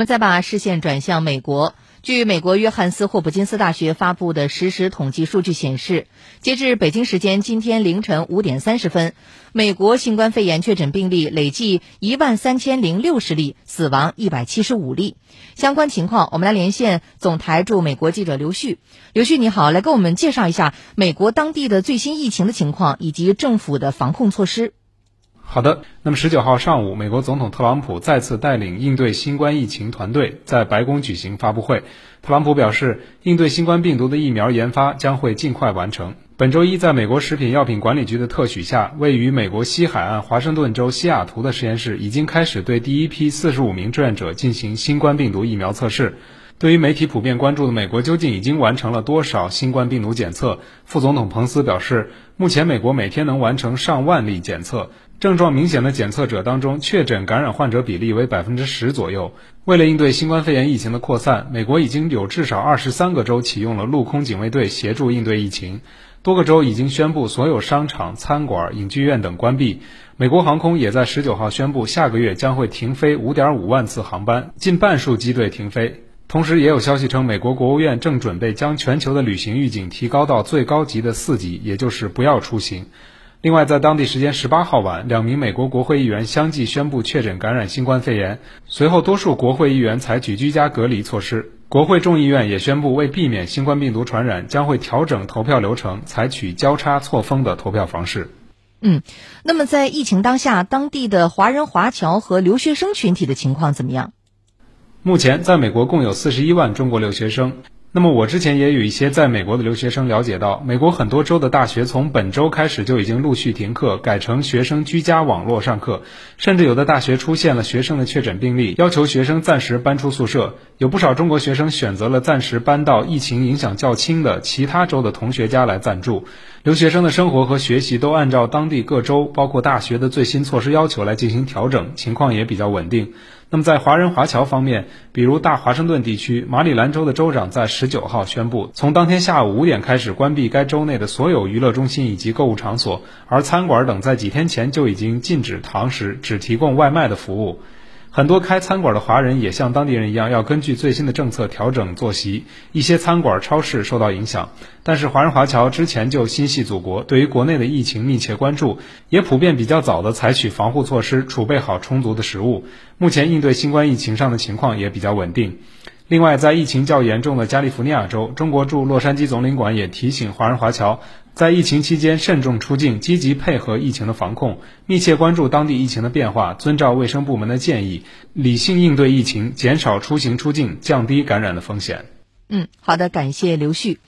那么再把视线转向美国，据美国约翰斯霍普金斯大学发布的实时统计数据显示，截至北京时间今天凌晨五点三十分，美国新冠肺炎确诊病例累计一万三千零六十例，死亡一百七十五例。相关情况，我们来连线总台驻美国记者刘旭。刘旭，你好，来给我们介绍一下美国当地的最新疫情的情况以及政府的防控措施。好的，那么十九号上午，美国总统特朗普再次带领应对新冠疫情团队在白宫举行发布会。特朗普表示，应对新冠病毒的疫苗研发将会尽快完成。本周一，在美国食品药品管理局的特许下，位于美国西海岸华盛顿州西雅图的实验室已经开始对第一批四十五名志愿者进行新冠病毒疫苗测试。对于媒体普遍关注的美国究竟已经完成了多少新冠病毒检测，副总统彭斯表示，目前美国每天能完成上万例检测，症状明显的检测者当中，确诊感染患者比例为百分之十左右。为了应对新冠肺炎疫情的扩散，美国已经有至少二十三个州启用了陆空警卫队协助应对疫情，多个州已经宣布所有商场、餐馆、影剧院等关闭。美国航空也在十九号宣布，下个月将会停飞五点五万次航班，近半数机队停飞。同时，也有消息称，美国国务院正准备将全球的旅行预警提高到最高级的四级，也就是不要出行。另外，在当地时间十八号晚，两名美国国会议员相继宣布确诊感染新冠肺炎，随后多数国会议员采取居家隔离措施。国会众议院也宣布，为避免新冠病毒传染，将会调整投票流程，采取交叉错峰的投票方式。嗯，那么在疫情当下，当地的华人华侨和留学生群体的情况怎么样？目前，在美国共有四十一万中国留学生。那么，我之前也有一些在美国的留学生了解到，美国很多州的大学从本周开始就已经陆续停课，改成学生居家网络上课，甚至有的大学出现了学生的确诊病例，要求学生暂时搬出宿舍。有不少中国学生选择了暂时搬到疫情影响较轻的其他州的同学家来暂住。留学生的生活和学习都按照当地各州，包括大学的最新措施要求来进行调整，情况也比较稳定。那么在华人华侨方面，比如大华盛顿地区，马里兰州的州长在十九号宣布，从当天下午五点开始关闭该州内的所有娱乐中心以及购物场所，而餐馆等在几天前就已经禁止堂食，只提供外卖的服务。很多开餐馆的华人也像当地人一样，要根据最新的政策调整坐席。一些餐馆、超市受到影响，但是华人华侨之前就心系祖国，对于国内的疫情密切关注，也普遍比较早的采取防护措施，储备好充足的食物。目前应对新冠疫情上的情况也比较稳定。另外，在疫情较严重的加利福尼亚州，中国驻洛杉矶总领馆也提醒华人华侨，在疫情期间慎重出境，积极配合疫情的防控，密切关注当地疫情的变化，遵照卫生部门的建议，理性应对疫情，减少出行出境，降低感染的风险。嗯，好的，感谢刘旭。